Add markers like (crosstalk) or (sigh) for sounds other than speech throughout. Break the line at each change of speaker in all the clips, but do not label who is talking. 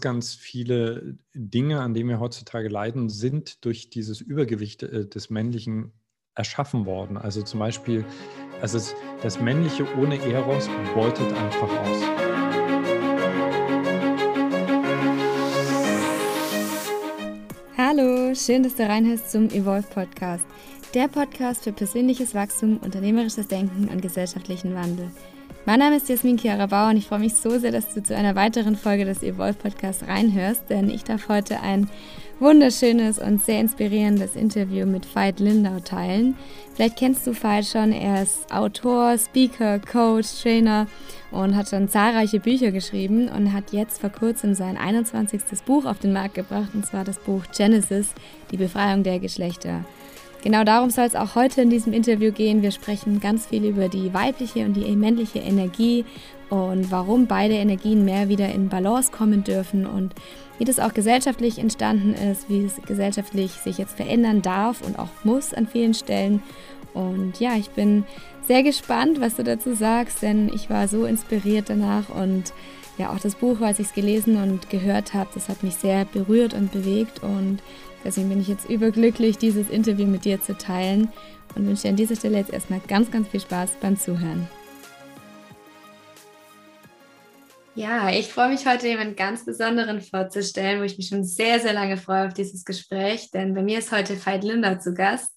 ganz viele Dinge, an denen wir heutzutage leiden, sind durch dieses Übergewicht äh, des Männlichen erschaffen worden. Also zum Beispiel, also das Männliche ohne Eros beutet einfach aus.
Hallo, schön, dass du reinhörst zum Evolve Podcast. Der Podcast für persönliches Wachstum, unternehmerisches Denken und gesellschaftlichen Wandel. Mein Name ist Jasmin Chiara Bauer und ich freue mich so sehr, dass du zu einer weiteren Folge des Evolve Podcasts reinhörst, denn ich darf heute ein wunderschönes und sehr inspirierendes Interview mit Veit Lindau teilen. Vielleicht kennst du Veit schon, er ist Autor, Speaker, Coach, Trainer und hat schon zahlreiche Bücher geschrieben und hat jetzt vor kurzem sein 21. Buch auf den Markt gebracht, und zwar das Buch Genesis, die Befreiung der Geschlechter. Genau darum soll es auch heute in diesem Interview gehen. Wir sprechen ganz viel über die weibliche und die männliche Energie und warum beide Energien mehr wieder in Balance kommen dürfen und wie das auch gesellschaftlich entstanden ist, wie es gesellschaftlich sich jetzt verändern darf und auch muss an vielen Stellen. Und ja, ich bin sehr gespannt, was du dazu sagst, denn ich war so inspiriert danach und ja, auch das Buch, als ich es gelesen und gehört habe, das hat mich sehr berührt und bewegt und Deswegen bin ich jetzt überglücklich, dieses Interview mit dir zu teilen und wünsche dir an dieser Stelle jetzt erstmal ganz, ganz viel Spaß beim Zuhören. Ja, ich freue mich heute jemanden ganz Besonderen vorzustellen, wo ich mich schon sehr, sehr lange freue auf dieses Gespräch, denn bei mir ist heute Veit Linder zu Gast.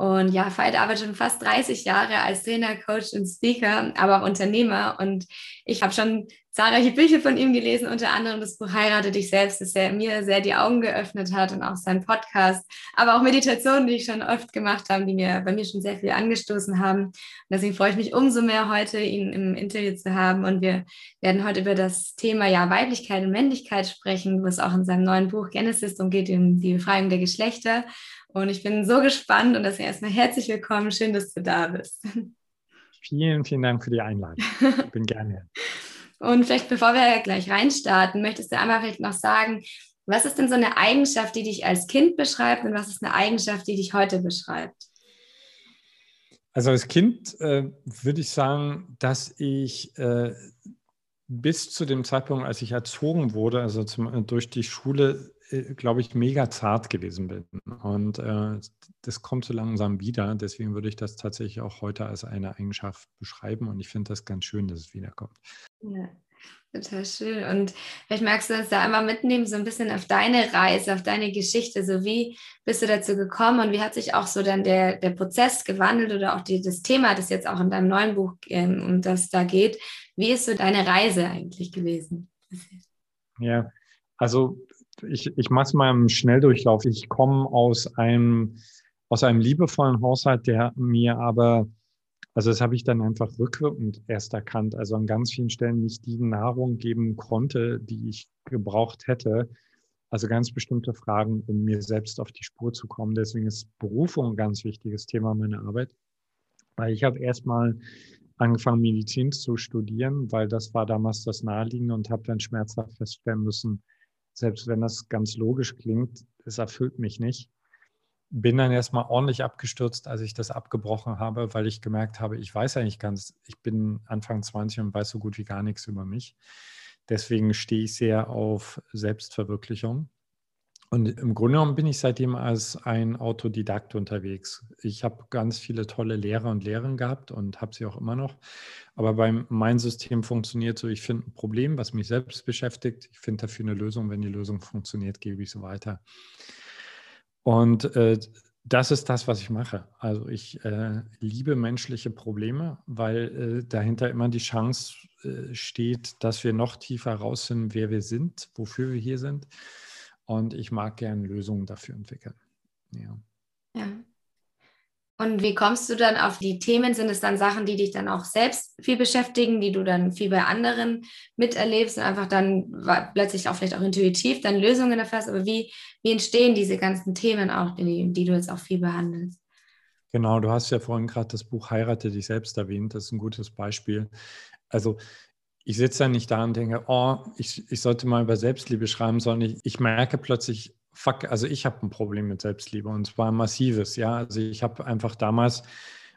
Und ja, Veit arbeitet schon fast 30 Jahre als Trainer, Coach und Speaker, aber auch Unternehmer. Und ich habe schon zahlreiche Bücher von ihm gelesen, unter anderem das Buch Heirate dich selbst, das er mir sehr die Augen geöffnet hat und auch sein Podcast, aber auch Meditationen, die ich schon oft gemacht habe, die mir bei mir schon sehr viel angestoßen haben. Und deswegen freue ich mich umso mehr heute, ihn im Interview zu haben. Und wir werden heute über das Thema ja Weiblichkeit und Männlichkeit sprechen, wo es auch in seinem neuen Buch Genesis um geht, um die Befreiung der Geschlechter. Und ich bin so gespannt und deswegen erstmal herzlich willkommen. Schön, dass du da bist.
Vielen, vielen Dank für die Einladung. Ich bin gerne. (laughs)
Und vielleicht bevor wir gleich reinstarten, möchtest du einmal vielleicht noch sagen, was ist denn so eine Eigenschaft, die dich als Kind beschreibt und was ist eine Eigenschaft, die dich heute beschreibt?
Also als Kind äh, würde ich sagen, dass ich äh, bis zu dem Zeitpunkt, als ich erzogen wurde, also zum, durch die Schule, äh, glaube ich, mega zart gewesen bin. Und äh, das kommt so langsam wieder. Deswegen würde ich das tatsächlich auch heute als eine Eigenschaft beschreiben. Und ich finde das ganz schön, dass es wiederkommt.
Ja, total schön. Und vielleicht magst du uns da einmal mitnehmen, so ein bisschen auf deine Reise, auf deine Geschichte. So wie bist du dazu gekommen und wie hat sich auch so dann der, der Prozess gewandelt oder auch die, das Thema, das jetzt auch in deinem neuen Buch ähm, um das da geht. Wie ist so deine Reise eigentlich gewesen?
Ja, also ich, ich mache es mal im Schnelldurchlauf. Ich komme aus einem, aus einem liebevollen Haushalt, der mir aber also das habe ich dann einfach rückwirkend erst erkannt. Also an ganz vielen Stellen nicht die Nahrung geben konnte, die ich gebraucht hätte. Also ganz bestimmte Fragen, um mir selbst auf die Spur zu kommen. Deswegen ist Berufung ein ganz wichtiges Thema meiner Arbeit. Weil ich habe erstmal angefangen, Medizin zu studieren, weil das war damals das Naheliegende und habe dann schmerzhaft feststellen müssen, selbst wenn das ganz logisch klingt, es erfüllt mich nicht bin dann erstmal ordentlich abgestürzt, als ich das abgebrochen habe, weil ich gemerkt habe, ich weiß eigentlich ganz, ich bin Anfang 20 und weiß so gut wie gar nichts über mich. Deswegen stehe ich sehr auf Selbstverwirklichung. Und im Grunde genommen bin ich seitdem als ein Autodidakt unterwegs. Ich habe ganz viele tolle Lehrer und Lehrerinnen gehabt und habe sie auch immer noch. Aber beim mein System funktioniert so, ich finde ein Problem, was mich selbst beschäftigt. Ich finde dafür eine Lösung. Wenn die Lösung funktioniert, gebe ich so weiter. Und äh, das ist das, was ich mache. Also ich äh, liebe menschliche Probleme, weil äh, dahinter immer die Chance äh, steht, dass wir noch tiefer rausfinden, wer wir sind, wofür wir hier sind. Und ich mag gerne Lösungen dafür entwickeln. Ja.
ja. Und wie kommst du dann auf die Themen? Sind es dann Sachen, die dich dann auch selbst viel beschäftigen, die du dann viel bei anderen miterlebst und einfach dann plötzlich auch vielleicht auch intuitiv dann Lösungen erfährst? Aber wie, wie entstehen diese ganzen Themen auch, die, die du jetzt auch viel behandelst?
Genau, du hast ja vorhin gerade das Buch Heirate dich selbst erwähnt. Das ist ein gutes Beispiel. Also ich sitze ja nicht da und denke, oh, ich, ich sollte mal über Selbstliebe schreiben, sondern ich, ich merke plötzlich, fuck, also ich habe ein Problem mit Selbstliebe und zwar ein massives, ja. Also ich habe einfach damals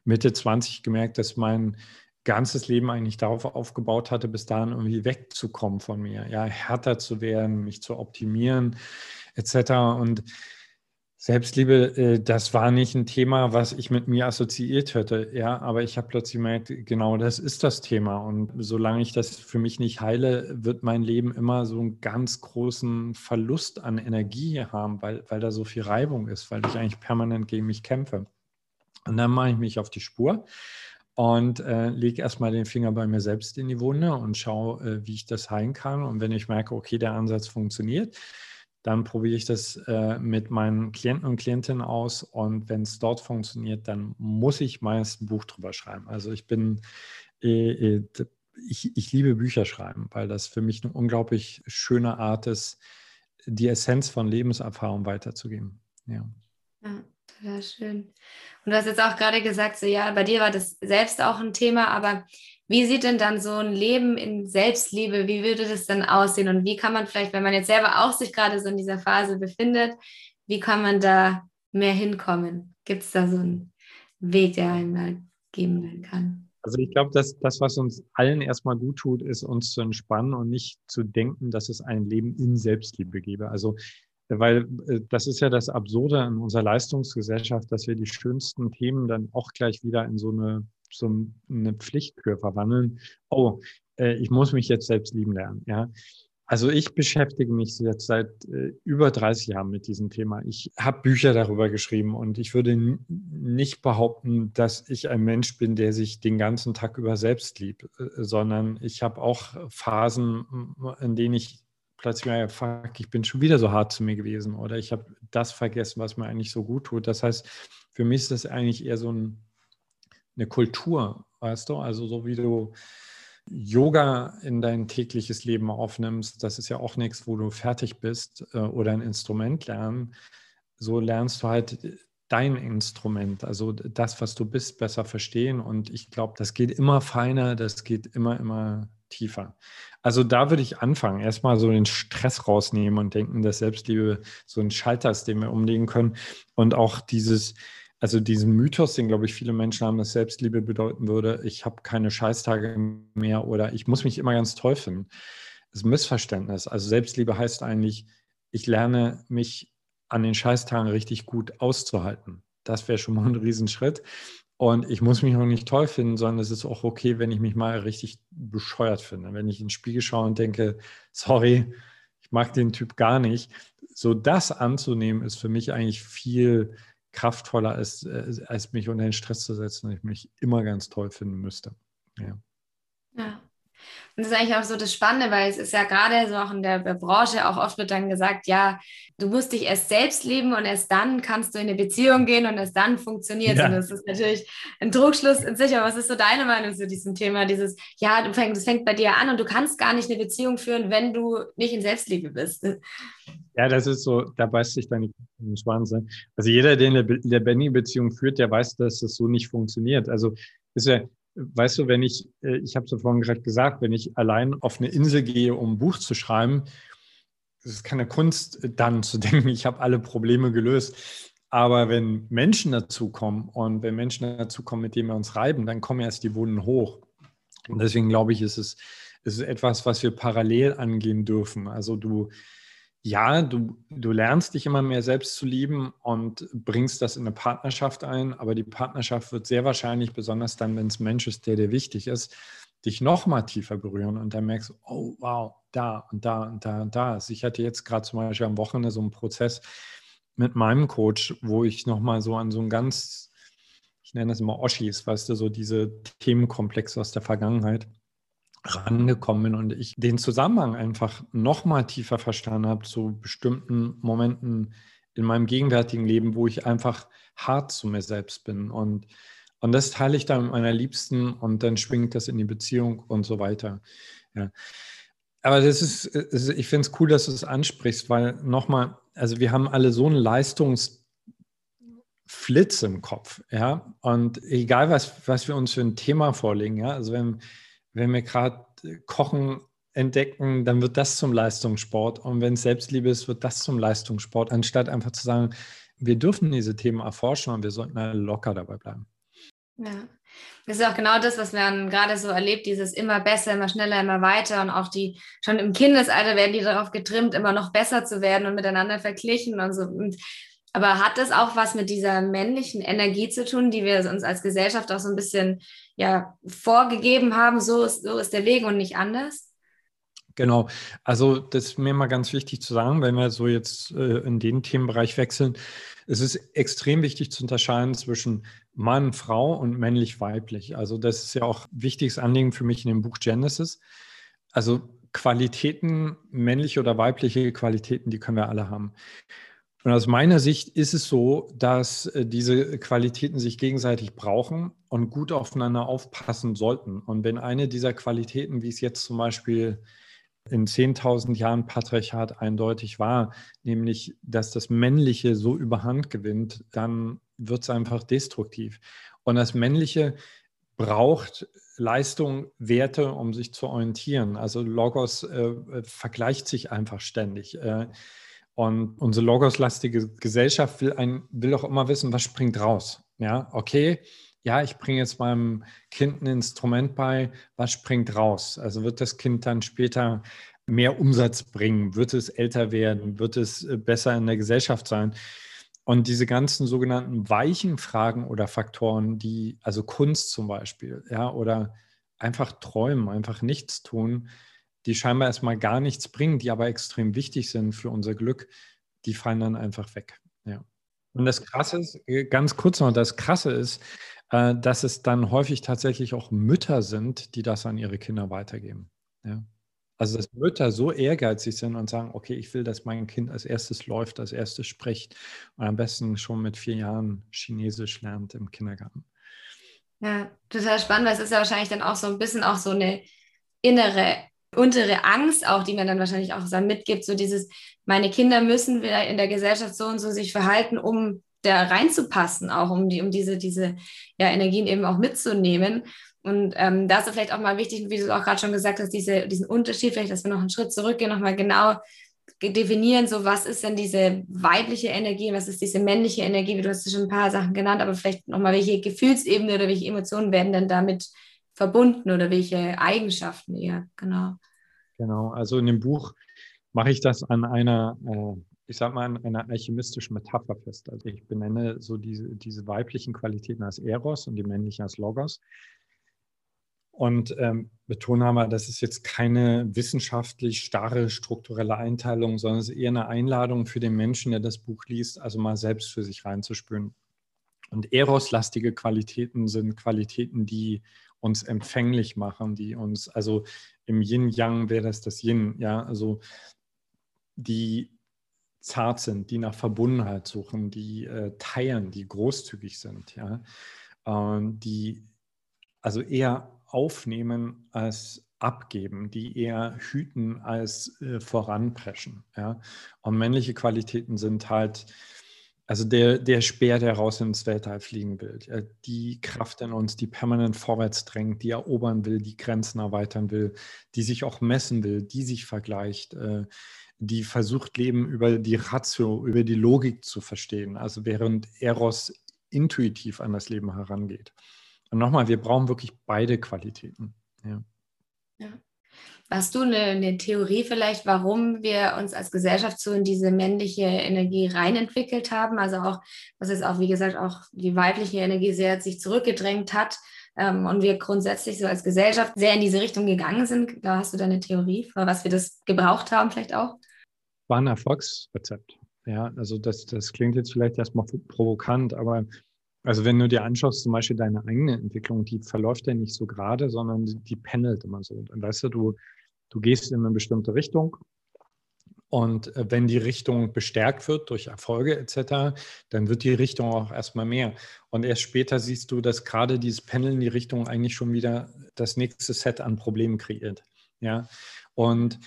Mitte 20 gemerkt, dass mein ganzes Leben eigentlich darauf aufgebaut hatte, bis dahin irgendwie wegzukommen von mir, ja, härter zu werden, mich zu optimieren, etc. Und Selbstliebe, äh, das war nicht ein Thema, was ich mit mir assoziiert hätte, ja, aber ich habe plötzlich gemerkt, genau das ist das Thema. Und solange ich das für mich nicht heile, wird mein Leben immer so einen ganz großen Verlust an Energie haben, weil, weil da so viel Reibung ist, weil ich eigentlich permanent gegen mich kämpfe. Und dann mache ich mich auf die Spur und äh, lege erstmal den Finger bei mir selbst in die Wunde und schaue, äh, wie ich das heilen kann. Und wenn ich merke, okay, der Ansatz funktioniert, dann probiere ich das äh, mit meinen Klienten und Klientinnen aus und wenn es dort funktioniert, dann muss ich meist ein Buch drüber schreiben. Also ich bin, äh, äh, ich, ich liebe Bücher schreiben, weil das für mich eine unglaublich schöne Art ist, die Essenz von Lebenserfahrung weiterzugeben. Ja.
ja. Total schön. Und du hast jetzt auch gerade gesagt, so ja, bei dir war das selbst auch ein Thema, aber wie sieht denn dann so ein Leben in Selbstliebe, wie würde das dann aussehen und wie kann man vielleicht, wenn man jetzt selber auch sich gerade so in dieser Phase befindet, wie kann man da mehr hinkommen? Gibt es da so einen Weg, der einem da geben kann?
Also ich glaube, dass das, was uns allen erstmal gut tut, ist uns zu entspannen und nicht zu denken, dass es ein Leben in Selbstliebe gäbe. Also weil äh, das ist ja das Absurde in unserer Leistungsgesellschaft, dass wir die schönsten Themen dann auch gleich wieder in so eine, so eine Pflichtkür verwandeln. Oh, äh, ich muss mich jetzt selbst lieben lernen. Ja, also ich beschäftige mich jetzt seit äh, über 30 Jahren mit diesem Thema. Ich habe Bücher darüber geschrieben und ich würde nicht behaupten, dass ich ein Mensch bin, der sich den ganzen Tag über selbst liebt, sondern ich habe auch Phasen, in denen ich plötzlich, ja, fuck, ich bin schon wieder so hart zu mir gewesen oder ich habe das vergessen, was mir eigentlich so gut tut. Das heißt, für mich ist das eigentlich eher so ein, eine Kultur, weißt du? Also so wie du Yoga in dein tägliches Leben aufnimmst, das ist ja auch nichts, wo du fertig bist äh, oder ein Instrument lernen. So lernst du halt dein Instrument, also das, was du bist, besser verstehen. Und ich glaube, das geht immer feiner, das geht immer, immer tiefer. Also da würde ich anfangen, erstmal so den Stress rausnehmen und denken, dass Selbstliebe so ein Schalter ist, den wir umlegen können. Und auch dieses, also diesen Mythos, den glaube ich viele Menschen haben, dass Selbstliebe bedeuten würde, ich habe keine Scheißtage mehr oder ich muss mich immer ganz toll finden. Das ist ein Missverständnis. Also Selbstliebe heißt eigentlich, ich lerne mich an den Scheißtagen richtig gut auszuhalten. Das wäre schon mal ein Riesenschritt. Und ich muss mich auch nicht toll finden, sondern es ist auch okay, wenn ich mich mal richtig bescheuert finde. Wenn ich in den Spiegel schaue und denke, sorry, ich mag den Typ gar nicht. So das anzunehmen, ist für mich eigentlich viel kraftvoller, als, äh, als mich unter den Stress zu setzen und ich mich immer ganz toll finden müsste. Ja.
ja. Und das ist eigentlich auch so das Spannende, weil es ist ja gerade so auch in der Branche auch oft wird dann gesagt, ja, du musst dich erst selbst lieben und erst dann kannst du in eine Beziehung gehen und erst dann funktioniert es. Ja. Und das ist natürlich ein Druckschluss in sich. Aber was ist so deine Meinung zu diesem Thema? Dieses, ja, du fängst, das fängt bei dir an und du kannst gar nicht eine Beziehung führen, wenn du nicht in Selbstliebe bist.
Ja, das ist so, da beißt sich dann die Schwanz. Also jeder, der eine lebendige-Beziehung führt, der weiß, dass das so nicht funktioniert. Also ist ja, Weißt du, wenn ich, äh, ich habe es ja vorhin gerade gesagt, wenn ich allein auf eine Insel gehe, um ein Buch zu schreiben, es ist keine Kunst, dann zu (laughs) denken, ich habe alle Probleme gelöst. Aber wenn Menschen dazukommen und wenn Menschen dazukommen, mit denen wir uns reiben, dann kommen erst die Wunden hoch. Und deswegen glaube ich, ist es, ist es etwas, was wir parallel angehen dürfen. Also du, ja, du, du lernst dich immer mehr selbst zu lieben und bringst das in eine Partnerschaft ein, aber die Partnerschaft wird sehr wahrscheinlich, besonders dann, wenn es Mensch ist, der dir wichtig ist, dich noch mal tiefer berühren und dann merkst oh wow, da und da und da und da. Ich hatte jetzt gerade zum Beispiel am Wochenende so einen Prozess mit meinem Coach, wo ich noch mal so an so ein ganz, ich nenne das immer Oschis, weißt du, so diese Themenkomplexe aus der Vergangenheit rangekommen bin und ich den Zusammenhang einfach noch mal tiefer verstanden habe zu bestimmten Momenten in meinem gegenwärtigen Leben, wo ich einfach hart zu mir selbst bin und und das teile ich dann mit meiner Liebsten und dann schwingt das in die Beziehung und so weiter. Ja. Aber das ist, ich finde es cool, dass du es ansprichst, weil nochmal, also wir haben alle so einen Leistungsflitz im Kopf, ja. Und egal was, was wir uns für ein Thema vorlegen, ja, also wenn, wenn wir gerade Kochen entdecken, dann wird das zum Leistungssport. Und wenn es Selbstliebe ist, wird das zum Leistungssport, anstatt einfach zu sagen, wir dürfen diese Themen erforschen und wir sollten locker dabei bleiben.
Ja. Das ist auch genau das, was man gerade so erlebt, dieses immer besser, immer schneller, immer weiter und auch die, schon im Kindesalter werden die darauf getrimmt, immer noch besser zu werden und miteinander verglichen und so. Und, aber hat das auch was mit dieser männlichen Energie zu tun, die wir uns als Gesellschaft auch so ein bisschen ja, vorgegeben haben, so ist, so ist der Weg und nicht anders?
Genau, also das ist mir mal ganz wichtig zu sagen, wenn wir so jetzt äh, in den Themenbereich wechseln. Es ist extrem wichtig zu unterscheiden zwischen Mann, Frau und männlich-weiblich. Also das ist ja auch ein wichtiges Anliegen für mich in dem Buch Genesis. Also Qualitäten, männliche oder weibliche Qualitäten, die können wir alle haben. Und aus meiner Sicht ist es so, dass äh, diese Qualitäten sich gegenseitig brauchen und gut aufeinander aufpassen sollten. Und wenn eine dieser Qualitäten, wie es jetzt zum Beispiel in 10.000 Jahren Patriarchat eindeutig war, nämlich dass das Männliche so überhand gewinnt, dann wird es einfach destruktiv. Und das Männliche braucht Leistung, Werte, um sich zu orientieren. Also Logos äh, vergleicht sich einfach ständig. Äh, und unsere Logos-lastige Gesellschaft will, ein, will auch immer wissen, was springt raus. Ja, okay, ja, ich bringe jetzt meinem Kind ein Instrument bei, was springt raus? Also wird das Kind dann später mehr Umsatz bringen? Wird es älter werden? Wird es äh, besser in der Gesellschaft sein? Und diese ganzen sogenannten weichen Fragen oder Faktoren, die, also Kunst zum Beispiel, ja, oder einfach träumen, einfach nichts tun, die scheinbar erstmal gar nichts bringen, die aber extrem wichtig sind für unser Glück, die fallen dann einfach weg. Ja. Und das Krasse ist, äh, ganz kurz noch, das Krasse ist, äh, dass es dann häufig tatsächlich auch Mütter sind, die das an ihre Kinder weitergeben. Ja. Also, dass Mütter so ehrgeizig sind und sagen, okay, ich will, dass mein Kind als erstes läuft, als erstes spricht und am besten schon mit vier Jahren Chinesisch lernt im Kindergarten.
Ja, total spannend, weil es ist ja wahrscheinlich dann auch so ein bisschen auch so eine innere untere Angst auch, die man dann wahrscheinlich auch mitgibt, so dieses, meine Kinder müssen wieder in der Gesellschaft so und so sich verhalten, um da reinzupassen, auch um die, um diese, diese ja, Energien eben auch mitzunehmen. Und ähm, da ist vielleicht auch mal wichtig, wie du auch gerade schon gesagt hast, diese, diesen Unterschied, vielleicht, dass wir noch einen Schritt zurückgehen, nochmal genau definieren, so was ist denn diese weibliche Energie, was ist diese männliche Energie, wie du hast schon ein paar Sachen genannt, aber vielleicht nochmal, welche Gefühlsebene oder welche Emotionen werden denn damit verbunden oder welche Eigenschaften eher, genau.
Genau, also in dem Buch mache ich das an einer, äh, ich sag mal, an einer alchemistischen Metapher fest. Also ich benenne so diese, diese weiblichen Qualitäten als Eros und die männlichen als Logos. Und ähm, betone aber, das ist jetzt keine wissenschaftlich starre strukturelle Einteilung, sondern es ist eher eine Einladung für den Menschen, der das Buch liest, also mal selbst für sich reinzuspüren. Und Eros-lastige Qualitäten sind Qualitäten, die uns empfänglich machen, die uns, also im Yin-Yang wäre das das Yin, ja, also die zart sind, die nach Verbundenheit suchen, die äh, teilen, die großzügig sind, ja, ähm, die also eher aufnehmen als abgeben, die eher hüten als äh, voranpreschen, ja. Und männliche Qualitäten sind halt also der, der Speer, der raus ins Weltall fliegen will, die Kraft in uns, die permanent vorwärts drängt, die erobern will, die Grenzen erweitern will, die sich auch messen will, die sich vergleicht, äh, die versucht, Leben über die Ratio, über die Logik zu verstehen. Also während Eros intuitiv an das Leben herangeht. Und nochmal, wir brauchen wirklich beide Qualitäten. Ja.
ja. Hast du eine, eine, Theorie vielleicht, warum wir uns als Gesellschaft so in diese männliche Energie reinentwickelt haben? Also auch, was ist auch, wie gesagt, auch die weibliche Energie sehr sich zurückgedrängt hat ähm, und wir grundsätzlich so als Gesellschaft sehr in diese Richtung gegangen sind. Da hast du da eine Theorie, was wir das gebraucht haben vielleicht auch?
War ein Erfolgsrezept. Ja, also das, das klingt jetzt vielleicht erstmal provokant, aber also wenn du dir anschaust, zum Beispiel deine eigene Entwicklung, die verläuft ja nicht so gerade, sondern die, pendelt immer so. Und weißt du, du, Du gehst in eine bestimmte Richtung und äh, wenn die Richtung bestärkt wird durch Erfolge etc., dann wird die Richtung auch erstmal mehr. Und erst später siehst du, dass gerade dieses Pendeln die Richtung eigentlich schon wieder das nächste Set an Problemen kreiert. Ja, und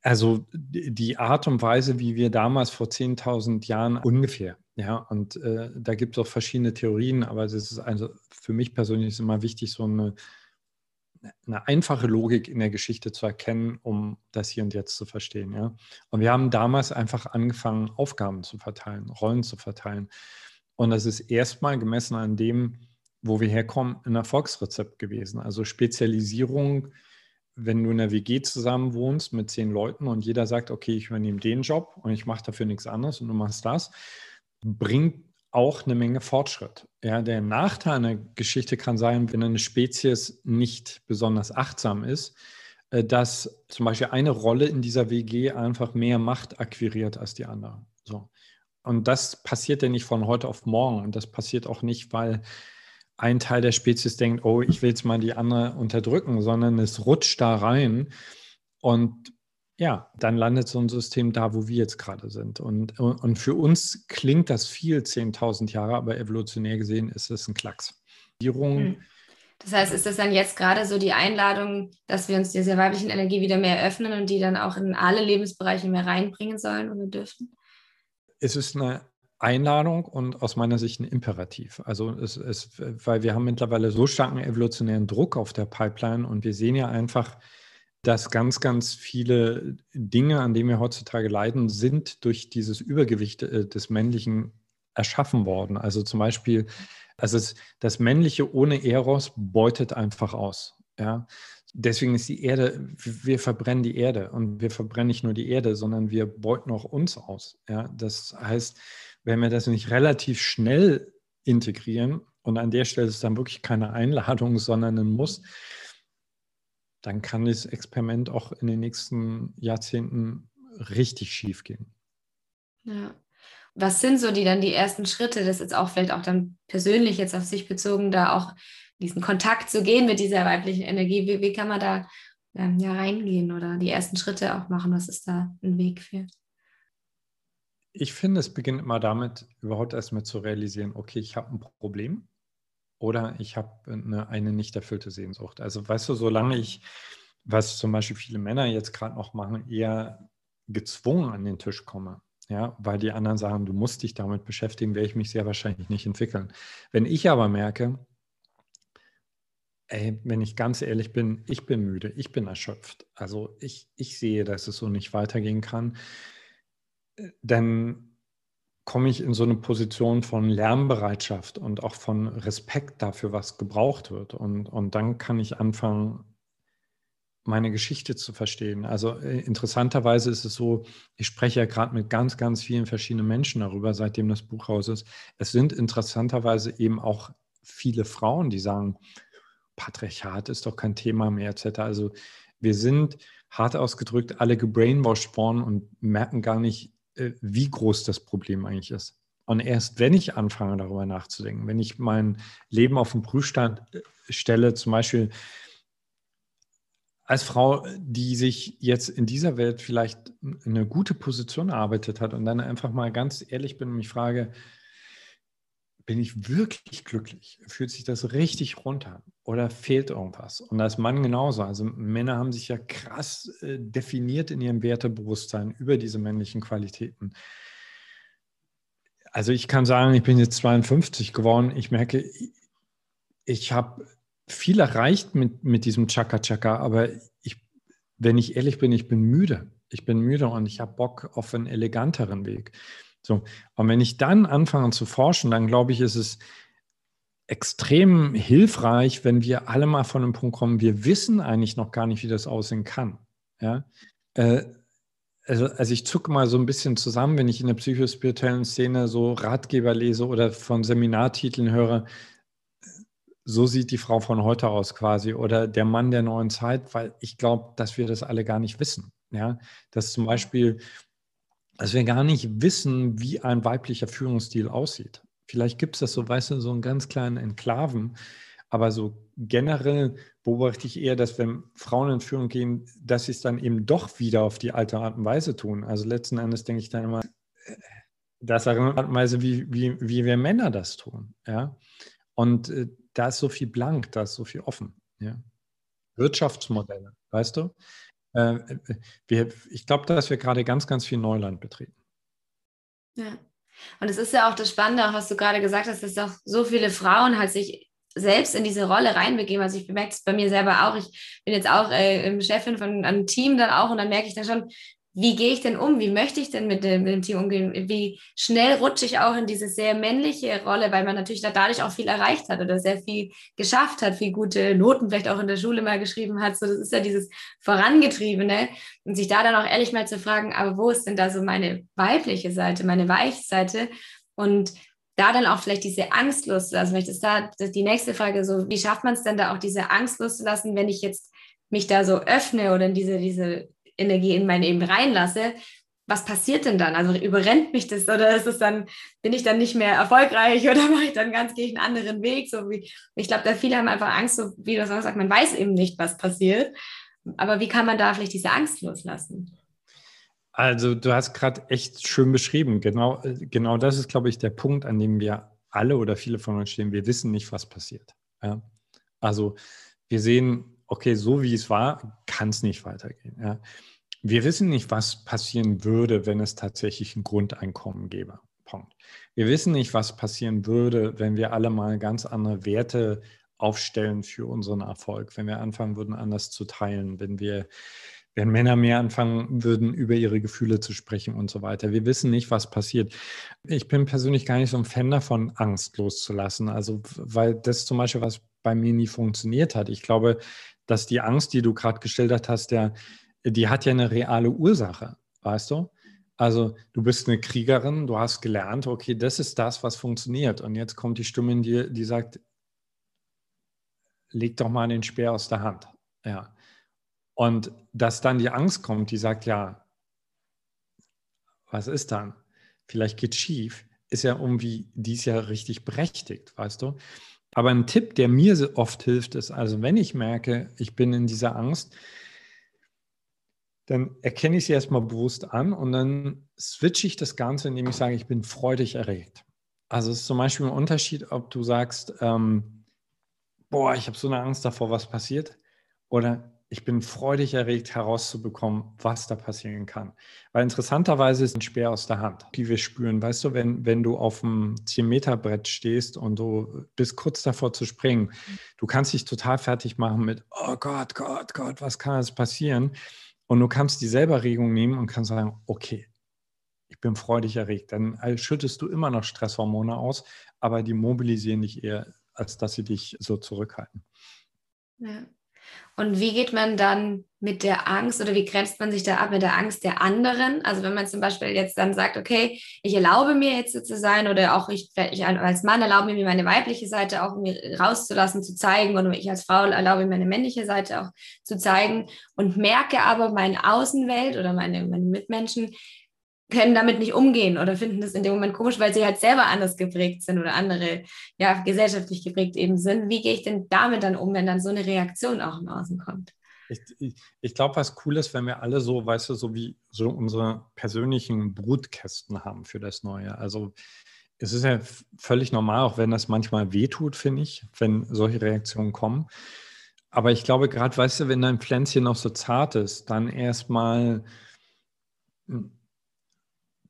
also die Art und Weise, wie wir damals vor 10.000 Jahren ungefähr, ja, und äh, da gibt es auch verschiedene Theorien, aber es ist also für mich persönlich immer wichtig, so eine eine einfache Logik in der Geschichte zu erkennen, um das hier und jetzt zu verstehen. Ja? Und wir haben damals einfach angefangen, Aufgaben zu verteilen, Rollen zu verteilen. Und das ist erstmal gemessen an dem, wo wir herkommen, ein Erfolgsrezept gewesen. Also Spezialisierung, wenn du in einer WG zusammen wohnst mit zehn Leuten und jeder sagt, okay, ich übernehme den Job und ich mache dafür nichts anderes und du machst das, bringt auch eine Menge Fortschritt. Ja, der Nachteil einer Geschichte kann sein, wenn eine Spezies nicht besonders achtsam ist, äh, dass zum Beispiel eine Rolle in dieser WG einfach mehr Macht akquiriert als die andere. So. Und das passiert ja nicht von heute auf morgen. Und das passiert auch nicht, weil ein Teil der Spezies denkt, oh, ich will jetzt mal die andere unterdrücken, sondern es rutscht da rein. Und ja, dann landet so ein System da, wo wir jetzt gerade sind. Und, und für uns klingt das viel, 10.000 Jahre, aber evolutionär gesehen ist es ein Klacks.
Hm. Das heißt, ist das dann jetzt gerade so die Einladung, dass wir uns dieser weiblichen Energie wieder mehr öffnen und die dann auch in alle Lebensbereiche mehr reinbringen sollen oder dürfen?
Es ist eine Einladung und aus meiner Sicht ein Imperativ. Also es ist, weil wir haben mittlerweile so starken evolutionären Druck auf der Pipeline und wir sehen ja einfach, dass ganz, ganz viele Dinge, an denen wir heutzutage leiden, sind durch dieses Übergewicht äh, des Männlichen erschaffen worden. Also zum Beispiel, also das Männliche ohne Eros beutet einfach aus. Ja? Deswegen ist die Erde, wir verbrennen die Erde und wir verbrennen nicht nur die Erde, sondern wir beuten auch uns aus. Ja? Das heißt, wenn wir das nicht relativ schnell integrieren, und an der Stelle ist es dann wirklich keine Einladung, sondern ein Muss, dann kann das Experiment auch in den nächsten Jahrzehnten richtig schief gehen.
Ja. Was sind so die dann die ersten Schritte, das jetzt auch vielleicht auch dann persönlich jetzt auf sich bezogen, da auch diesen Kontakt zu gehen mit dieser weiblichen Energie? Wie, wie kann man da ähm, ja reingehen oder die ersten Schritte auch machen? Was ist da ein Weg für?
Ich finde, es beginnt immer damit, überhaupt erstmal zu realisieren, okay, ich habe ein Problem oder ich habe eine, eine nicht erfüllte Sehnsucht. Also weißt du, solange ich, was zum Beispiel viele Männer jetzt gerade noch machen, eher gezwungen an den Tisch komme, ja, weil die anderen sagen, du musst dich damit beschäftigen, werde ich mich sehr wahrscheinlich nicht entwickeln. Wenn ich aber merke, ey, wenn ich ganz ehrlich bin, ich bin müde, ich bin erschöpft, also ich, ich sehe, dass es so nicht weitergehen kann, äh, dann komme ich in so eine Position von Lernbereitschaft und auch von Respekt dafür, was gebraucht wird. Und, und dann kann ich anfangen, meine Geschichte zu verstehen. Also äh, interessanterweise ist es so, ich spreche ja gerade mit ganz, ganz vielen verschiedenen Menschen darüber, seitdem das Buch raus ist. Es sind interessanterweise eben auch viele Frauen, die sagen, Patriarchat ist doch kein Thema mehr, etc. Also wir sind hart ausgedrückt alle gebrainwashed worden und merken gar nicht, wie groß das Problem eigentlich ist. Und erst wenn ich anfange, darüber nachzudenken, wenn ich mein Leben auf den Prüfstand äh, stelle, zum Beispiel als Frau, die sich jetzt in dieser Welt vielleicht eine gute Position erarbeitet hat und dann einfach mal ganz ehrlich bin und mich frage, bin ich wirklich glücklich? Fühlt sich das richtig runter oder fehlt irgendwas? Und als Mann genauso. Also Männer haben sich ja krass äh, definiert in ihrem Wertebewusstsein über diese männlichen Qualitäten. Also ich kann sagen, ich bin jetzt 52 geworden. Ich merke, ich habe viel erreicht mit, mit diesem Chaka-Chaka, aber ich, wenn ich ehrlich bin, ich bin müde. Ich bin müde und ich habe Bock auf einen eleganteren Weg. So, und wenn ich dann anfange zu forschen, dann glaube ich, ist es extrem hilfreich, wenn wir alle mal von einem Punkt kommen, wir wissen eigentlich noch gar nicht, wie das aussehen kann. Ja? Äh, also, also ich zucke mal so ein bisschen zusammen, wenn ich in der psychospirituellen Szene so Ratgeber lese oder von Seminartiteln höre, so sieht die Frau von heute aus quasi oder der Mann der neuen Zeit, weil ich glaube, dass wir das alle gar nicht wissen. Ja, dass zum Beispiel dass wir gar nicht wissen, wie ein weiblicher Führungsstil aussieht. Vielleicht gibt es das so, weißt du, so einen ganz kleinen Enklaven, aber so generell beobachte ich eher, dass wenn Frauen in Führung gehen, dass sie es dann eben doch wieder auf die alte Art und Weise tun. Also letzten Endes denke ich dann immer, das ist eine Art und Weise, wie, wie, wie wir Männer das tun. Ja? Und äh, da ist so viel blank, da ist so viel offen. Ja? Wirtschaftsmodelle, weißt du? Äh, wir, ich glaube, dass wir gerade ganz, ganz viel Neuland betreten.
Ja. Und es ist ja auch das Spannende, was du gerade gesagt hast, dass auch so viele Frauen halt sich selbst in diese Rolle reinbegeben. Also ich bemerke es bei mir selber auch. Ich bin jetzt auch äh, Chefin von einem Team dann auch und dann merke ich dann schon, wie gehe ich denn um? Wie möchte ich denn mit dem, mit dem, Team umgehen? Wie schnell rutsche ich auch in diese sehr männliche Rolle, weil man natürlich dadurch auch viel erreicht hat oder sehr viel geschafft hat, viel gute Noten vielleicht auch in der Schule mal geschrieben hat. So, das ist ja dieses Vorangetriebene. Und sich da dann auch ehrlich mal zu fragen, aber wo ist denn da so meine weibliche Seite, meine weiche Seite? Und da dann auch vielleicht diese Angst loszulassen. Vielleicht ist da die nächste Frage so, wie schafft man es denn da auch diese Angst loszulassen, wenn ich jetzt mich da so öffne oder in diese, diese Energie in mein Leben reinlasse, was passiert denn dann? Also überrennt mich das oder ist es dann, bin ich dann nicht mehr erfolgreich (laughs) oder mache ich dann ganz gegen einen anderen Weg? So wie, ich glaube, da viele haben einfach Angst, so wie du auch sagst, man weiß eben nicht, was passiert. Aber wie kann man da vielleicht diese Angst loslassen?
Also du hast gerade echt schön beschrieben. Genau, genau das ist, glaube ich, der Punkt, an dem wir alle oder viele von uns stehen. Wir wissen nicht, was passiert. Ja? Also wir sehen okay, so wie es war, kann es nicht weitergehen. Ja. Wir wissen nicht, was passieren würde, wenn es tatsächlich ein Grundeinkommen gäbe. Punkt. Wir wissen nicht, was passieren würde, wenn wir alle mal ganz andere Werte aufstellen für unseren Erfolg, wenn wir anfangen würden, anders zu teilen, wenn wir wenn Männer mehr anfangen würden, über ihre Gefühle zu sprechen und so weiter. Wir wissen nicht, was passiert. Ich bin persönlich gar nicht so ein Fan davon, Angst loszulassen. Also, weil das zum Beispiel, was bei mir nie funktioniert hat. Ich glaube, dass die Angst, die du gerade geschildert hast, der, die hat ja eine reale Ursache, weißt du? Also du bist eine Kriegerin, du hast gelernt, okay, das ist das, was funktioniert. Und jetzt kommt die Stimme in dir, die sagt, leg doch mal den Speer aus der Hand. Ja. Und dass dann die Angst kommt, die sagt, ja, was ist dann? Vielleicht geht schief, ist ja irgendwie, die ist ja richtig berechtigt, weißt du? Aber ein Tipp, der mir oft hilft, ist, also wenn ich merke, ich bin in dieser Angst, dann erkenne ich sie erstmal bewusst an und dann switche ich das Ganze, indem ich sage, ich bin freudig erregt. Also es ist zum Beispiel ein Unterschied, ob du sagst, ähm, boah, ich habe so eine Angst davor, was passiert, oder ich bin freudig erregt herauszubekommen, was da passieren kann. Weil interessanterweise ist ein Speer aus der Hand, die wir spüren. Weißt du, wenn, wenn du auf dem 10-Meter-Brett stehst und du bist kurz davor zu springen, du kannst dich total fertig machen mit, oh Gott, Gott, Gott, was kann jetzt passieren? Und du kannst dieselbe Regung nehmen und kannst sagen, okay, ich bin freudig erregt. Dann schüttest du immer noch Stresshormone aus, aber die mobilisieren dich eher, als dass sie dich so zurückhalten.
Ja. Und wie geht man dann mit der Angst oder wie grenzt man sich da ab mit der Angst der anderen? Also wenn man zum Beispiel jetzt dann sagt, okay, ich erlaube mir jetzt zu sein oder auch ich, ich als Mann erlaube mir meine weibliche Seite auch mir rauszulassen, zu zeigen oder ich als Frau erlaube mir meine männliche Seite auch zu zeigen und merke aber meine Außenwelt oder meine, meine Mitmenschen können damit nicht umgehen oder finden das in dem Moment komisch, weil sie halt selber anders geprägt sind oder andere, ja, gesellschaftlich geprägt eben sind. Wie gehe ich denn damit dann um, wenn dann so eine Reaktion auch im Außen kommt?
Ich, ich, ich glaube, was cool ist, wenn wir alle so, weißt du, so wie so unsere persönlichen Brutkästen haben für das Neue. Also es ist ja völlig normal, auch wenn das manchmal wehtut, finde ich, wenn solche Reaktionen kommen. Aber ich glaube, gerade, weißt du, wenn dein Pflänzchen noch so zart ist, dann erstmal hm,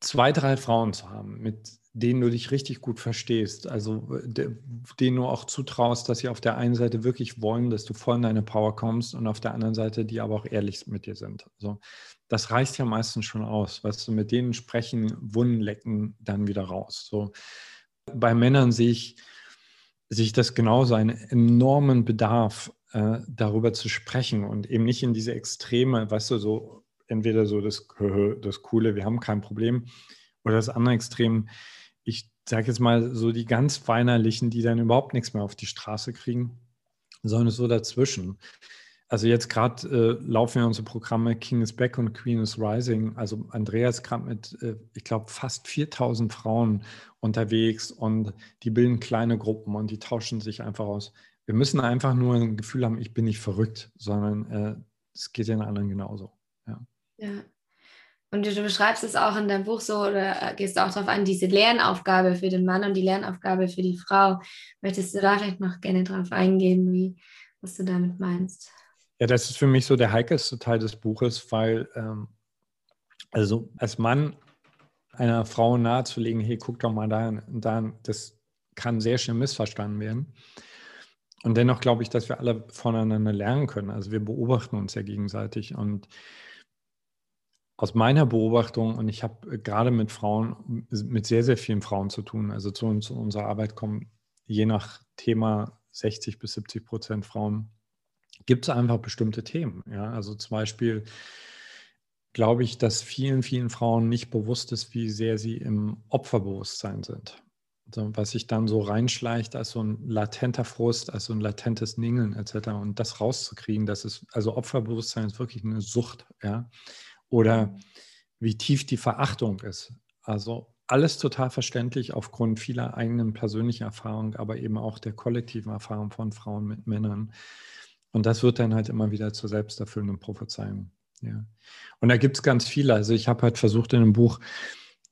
zwei, drei Frauen zu haben, mit denen du dich richtig gut verstehst, also denen du auch zutraust, dass sie auf der einen Seite wirklich wollen, dass du voll in deine Power kommst und auf der anderen Seite, die aber auch ehrlich mit dir sind. Also das reicht ja meistens schon aus. Weißt du, mit denen sprechen, Wunden lecken, dann wieder raus. So bei Männern sehe ich, sehe ich das genauso, einen enormen Bedarf, äh, darüber zu sprechen und eben nicht in diese Extreme, weißt du, so entweder so das, das Coole, wir haben kein Problem, oder das andere Extrem, ich sage jetzt mal so die ganz Weinerlichen, die dann überhaupt nichts mehr auf die Straße kriegen, sondern so dazwischen. Also jetzt gerade äh, laufen ja unsere Programme King is Back und Queen is Rising. Also Andreas gerade mit, äh, ich glaube, fast 4000 Frauen unterwegs und die bilden kleine Gruppen und die tauschen sich einfach aus. Wir müssen einfach nur ein Gefühl haben, ich bin nicht verrückt, sondern äh, es geht den anderen genauso. Ja.
Und du beschreibst es auch in deinem Buch so oder äh, gehst auch darauf an, diese Lernaufgabe für den Mann und die Lernaufgabe für die Frau. Möchtest du da vielleicht noch gerne drauf eingehen, wie, was du damit meinst?
Ja, das ist für mich so der heikelste Teil des Buches, weil ähm, also als Mann einer Frau nahezulegen, hey, guck doch mal da, da, das kann sehr schnell missverstanden werden. Und dennoch glaube ich, dass wir alle voneinander lernen können. Also wir beobachten uns ja gegenseitig und aus meiner Beobachtung, und ich habe gerade mit Frauen, mit sehr, sehr vielen Frauen zu tun, also zu uns, unserer Arbeit kommen je nach Thema 60 bis 70 Prozent Frauen, gibt es einfach bestimmte Themen. Ja? Also zum Beispiel glaube ich, dass vielen, vielen Frauen nicht bewusst ist, wie sehr sie im Opferbewusstsein sind. Also was sich dann so reinschleicht als so ein latenter Frust, als so ein latentes Ningeln etc. Und das rauszukriegen, das ist, also Opferbewusstsein ist wirklich eine Sucht, ja oder wie tief die Verachtung ist. Also alles total verständlich aufgrund vieler eigenen persönlichen Erfahrungen, aber eben auch der kollektiven Erfahrung von Frauen mit Männern. Und das wird dann halt immer wieder zur selbsterfüllenden Prophezeiung. Ja. Und da gibt es ganz viele. Also ich habe halt versucht in dem Buch,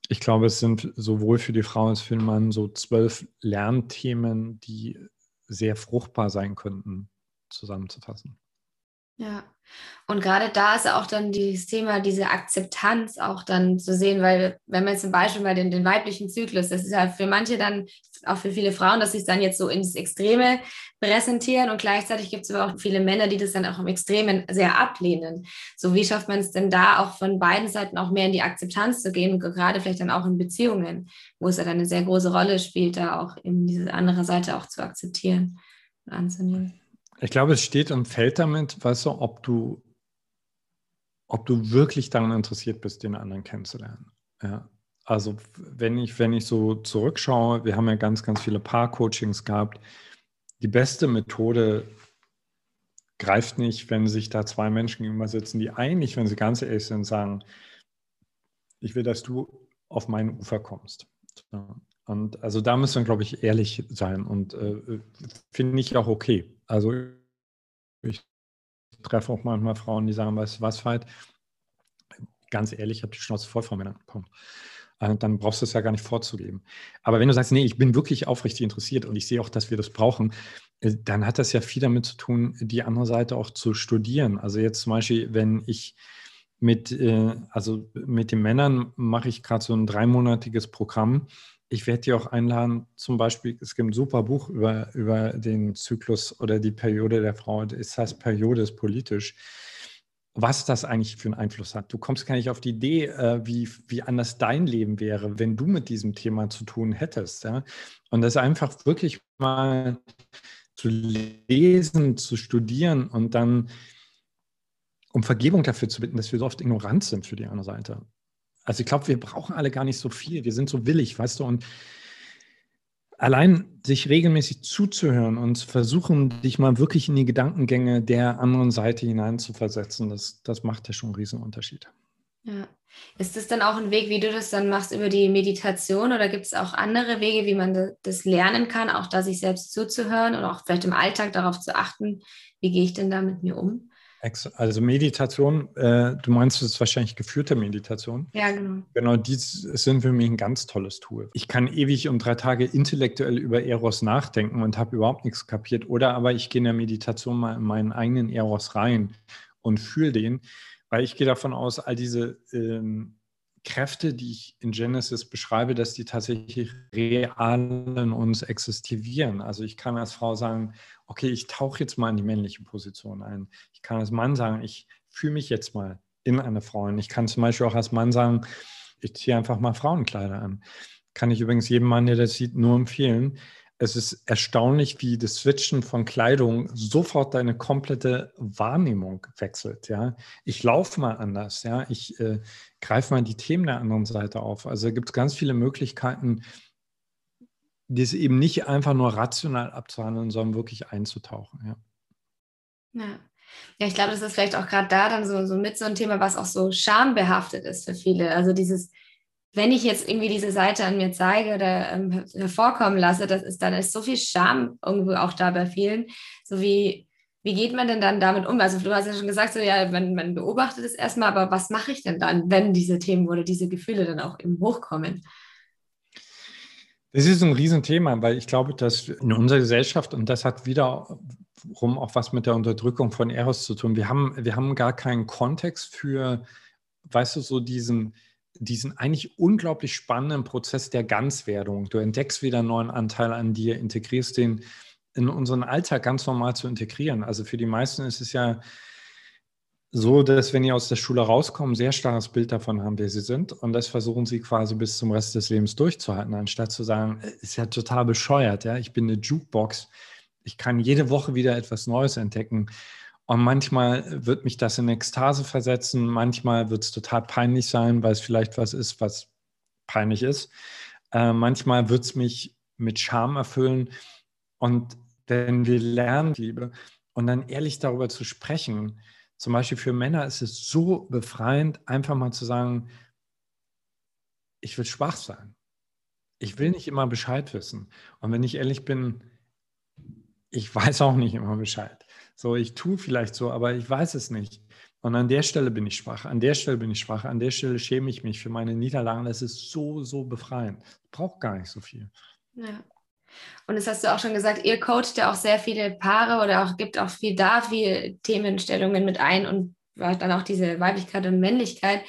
ich glaube, es sind sowohl für die Frau als für den Mann so zwölf Lernthemen, die sehr fruchtbar sein könnten, zusammenzufassen.
Ja, und gerade da ist auch dann dieses Thema, diese Akzeptanz auch dann zu sehen, weil wenn man zum Beispiel bei den, den weiblichen Zyklus, das ist ja für manche dann, auch für viele Frauen, dass sie es dann jetzt so ins Extreme präsentieren und gleichzeitig gibt es aber auch viele Männer, die das dann auch im Extremen sehr ablehnen. So wie schafft man es denn da auch von beiden Seiten auch mehr in die Akzeptanz zu gehen, gerade vielleicht dann auch in Beziehungen, wo es ja dann eine sehr große Rolle spielt, da auch eben diese andere Seite auch zu akzeptieren und anzunehmen.
Ich glaube, es steht und fällt damit, weißt du, ob du, ob du wirklich daran interessiert bist, den anderen kennenzulernen. Ja. Also wenn ich, wenn ich so zurückschaue, wir haben ja ganz, ganz viele Paar-Coachings gehabt. Die beste Methode greift nicht, wenn sich da zwei Menschen gegenüber sitzen, die eigentlich, wenn sie ganz ehrlich sind, sagen, ich will, dass du auf mein Ufer kommst. Und also da müssen wir, glaube ich, ehrlich sein und äh, finde ich auch okay. Also ich treffe auch manchmal Frauen, die sagen, weißt du was, Veit, ganz ehrlich, ich habe die Schnauze voll von Männern. Punkt. Äh, dann brauchst du es ja gar nicht vorzugeben. Aber wenn du sagst, nee, ich bin wirklich aufrichtig interessiert und ich sehe auch, dass wir das brauchen, äh, dann hat das ja viel damit zu tun, die andere Seite auch zu studieren. Also jetzt zum Beispiel, wenn ich mit, äh, also mit den Männern mache ich gerade so ein dreimonatiges Programm, ich werde dir auch einladen, zum Beispiel, es gibt ein super Buch über, über den Zyklus oder die Periode der Frau. Es heißt Periode ist politisch. Was das eigentlich für einen Einfluss hat. Du kommst gar nicht auf die Idee, äh, wie, wie anders dein Leben wäre, wenn du mit diesem Thema zu tun hättest. Ja? Und das einfach wirklich mal zu lesen, zu studieren und dann um Vergebung dafür zu bitten, dass wir so oft ignorant sind für die andere Seite. Also ich glaube, wir brauchen alle gar nicht so viel. Wir sind so willig, weißt du, und allein sich regelmäßig zuzuhören und versuchen, dich mal wirklich in die Gedankengänge der anderen Seite hineinzuversetzen, das, das macht ja schon einen riesen Unterschied.
Ja. Ist das dann auch ein Weg, wie du das dann machst über die Meditation oder gibt es auch andere Wege, wie man das lernen kann, auch da sich selbst zuzuhören und auch vielleicht im Alltag darauf zu achten, wie gehe ich denn da mit mir um?
Also Meditation, äh, du meinst, es ist wahrscheinlich geführte Meditation.
Ja, genau.
Genau, die sind für mich ein ganz tolles Tool. Ich kann ewig und drei Tage intellektuell über Eros nachdenken und habe überhaupt nichts kapiert. Oder aber ich gehe in der Meditation mal in meinen eigenen Eros rein und fühle den, weil ich gehe davon aus, all diese ähm, Kräfte, die ich in Genesis beschreibe, dass die tatsächlich real in uns existieren. Also ich kann als Frau sagen, okay, ich tauche jetzt mal in die männliche Position ein. Ich kann als Mann sagen, ich fühle mich jetzt mal in eine Frau. Und ich kann zum Beispiel auch als Mann sagen, ich ziehe einfach mal Frauenkleider an. Kann ich übrigens jedem Mann, der das sieht, nur empfehlen es ist erstaunlich, wie das Switchen von Kleidung sofort deine komplette Wahrnehmung wechselt. Ja, ich laufe mal anders. Ja, ich äh, greife mal die Themen der anderen Seite auf. Also gibt es ganz viele Möglichkeiten, das eben nicht einfach nur rational abzuhandeln, sondern wirklich einzutauchen. Ja.
Ja. Ja, ich glaube, das ist vielleicht auch gerade da dann so, so mit so ein Thema, was auch so schambehaftet ist für viele. Also dieses, wenn ich jetzt irgendwie diese Seite an mir zeige oder ähm, hervorkommen lasse, das ist, dann ist so viel Scham irgendwo auch da bei vielen. So wie, wie geht man denn dann damit um? Also du hast ja schon gesagt, so ja, man, man beobachtet es erstmal, aber was mache ich denn dann, wenn diese Themen oder diese Gefühle dann auch eben hochkommen?
Das ist ein Riesenthema, weil ich glaube, dass in unserer Gesellschaft, und das hat wiederum auch was mit der Unterdrückung von Eros zu tun, wir haben, wir haben gar keinen Kontext für, weißt du, so diesen, diesen eigentlich unglaublich spannenden Prozess der Ganzwerdung. Du entdeckst wieder einen neuen Anteil an dir, integrierst den in unseren Alltag ganz normal zu integrieren. Also für die meisten ist es ja so, dass wenn die aus der Schule rauskommen, sehr starres Bild davon haben, wer sie sind. Und das versuchen sie quasi bis zum Rest des Lebens durchzuhalten, anstatt zu sagen, äh, ist ja total bescheuert, ja, ich bin eine Jukebox. Ich kann jede Woche wieder etwas Neues entdecken. Und manchmal wird mich das in Ekstase versetzen, manchmal wird es total peinlich sein, weil es vielleicht was ist, was peinlich ist. Äh, manchmal wird es mich mit Scham erfüllen. Und wenn wir lernen, Liebe, und dann ehrlich darüber zu sprechen, zum Beispiel für Männer ist es so befreiend, einfach mal zu sagen, ich will schwach sein. Ich will nicht immer Bescheid wissen. Und wenn ich ehrlich bin, ich weiß auch nicht immer Bescheid. So, ich tue vielleicht so, aber ich weiß es nicht. Und an der Stelle bin ich schwach, an der Stelle bin ich schwach, an der Stelle schäme ich mich für meine Niederlagen. Das ist so, so befreiend. Braucht gar nicht so viel.
Ja. Und das hast du auch schon gesagt, ihr coacht ja auch sehr viele Paare oder auch gibt auch viel da, viele Themenstellungen mit ein und dann auch diese Weiblichkeit und Männlichkeit.